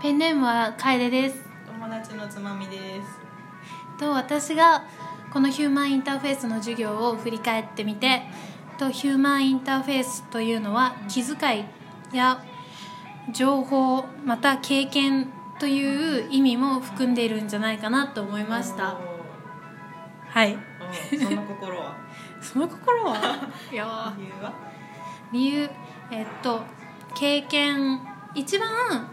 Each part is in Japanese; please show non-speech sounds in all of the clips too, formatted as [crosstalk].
ペンネームは楓です。友達のつまみです。と私がこのヒューマンインターフェースの授業を振り返ってみてとヒューマンインターフェースというのは気遣いや情報また経験という意味も含んでいるんじゃないかなと思いました。はい。その心は？その心は？[laughs] [laughs] いや理由は？理由？えっと経験一番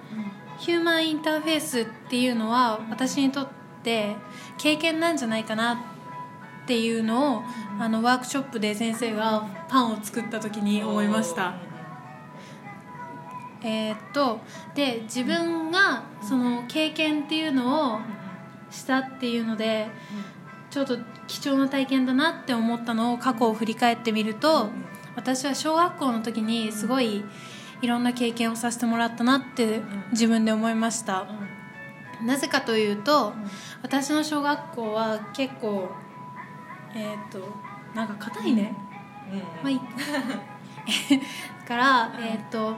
ヒューマンインターフェースっていうのは私にとって経験なんじゃないかなっていうのをあのワークショップで先生がパンを作った時に思いました。えーっとで自分がその経験っていうのをしたっていうのでちょっと貴重な体験だなって思ったのを過去を振り返ってみると私は小学校の時にすごいいろんな経験をさせてもらったなって自分で思いました。なぜかというと私の小学校は結構えーっとなんか硬いね。まあいいだ [laughs] からえーっと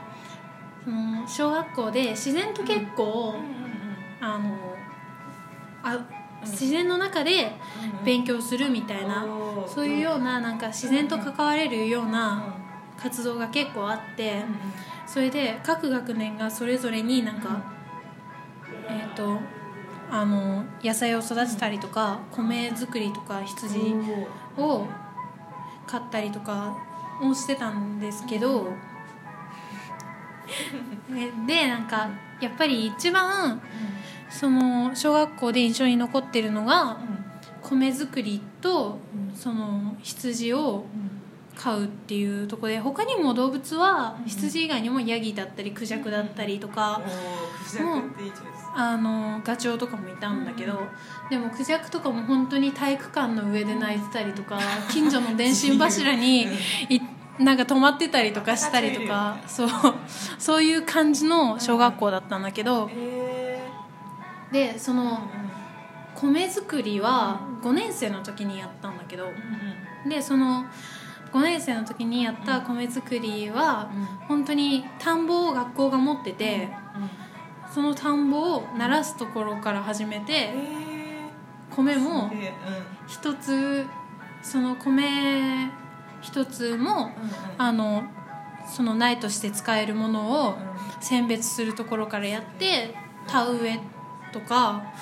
その小学校で自然と結構あのあ自然の中で勉強するみたいなそういうようななんか自然と関われるような活動が結構あってそれで各学年がそれぞれになんかえっ、とあの野菜を育てたりとか米作りとか羊を買ったりとかをしてたんですけど [laughs] ねでなんかやっぱり一番その小学校で印象に残ってるのが米作りとその羊を飼うっていうところで他にも動物は羊以外にもヤギだったりクジャクだったりとかクジャクっていいです。あのガチョウとかもいたんだけどでもクジャクとかも本当に体育館の上で泣いてたりとか近所の電信柱にいなんか止まってたりとかしたりとかそう。そういう感じの小学校だったんだけどへでその米作りは5年生の時にやったんだけどでその5年生の時にやった米作りは本当に田んぼを学校が持っててその田んぼを鳴らすところから始めて米も一つその米一つもあのその苗として使えるものを選別するところからやって田植えとか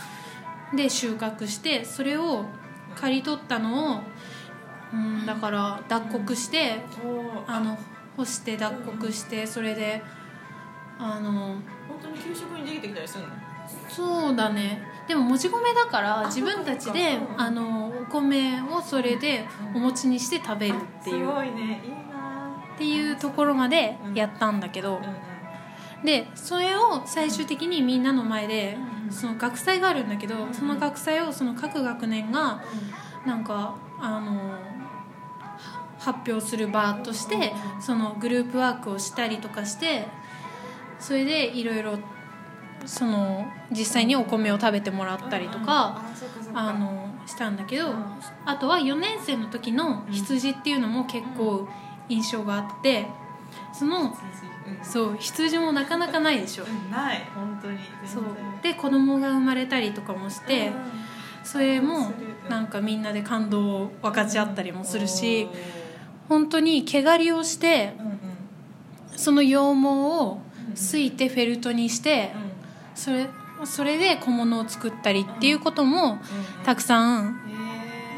で収穫してそれを刈り取ったのを、うん、だから脱穀してあの干して脱穀してそれであの本当に給食にできてきたりするの？そうだね。でももち米だから自分たちであのお米をそれでお餅にして食べるっていう。すごいね。いいな。っていうところまでやったんだけど。でそれを最終的にみんなの前でその学祭があるんだけどその学祭をその各学年がなんかあの発表する場としてそのグループワークをしたりとかしてそれでいろいろその実際にお米を食べてもらったりとかあのしたんだけどあとは4年生の時の羊っていうのも結構印象があってそのそう羊もなかなかないでしょ。ない。本当に。そう。で子供が生まれたりとかもしてそれもなんかみんなで感動を分かち合ったりもするし本当に毛刈りをしてその羊毛をすいてフェルトにしてそれそれで小物を作ったりっていうこともたくさん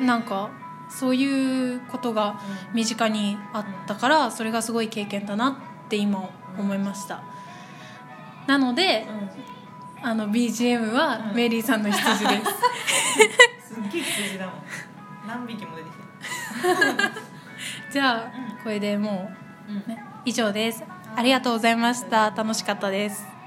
なんかそういうことが身近にあったからそれがすごい経験だなって今思いました。なのであの BGM はメリーさんの羊です。[laughs] すっげえ羊だもん。何匹も出てきた。[laughs] じゃあこれでもうね、以上です。ありがとうございました。楽しかったです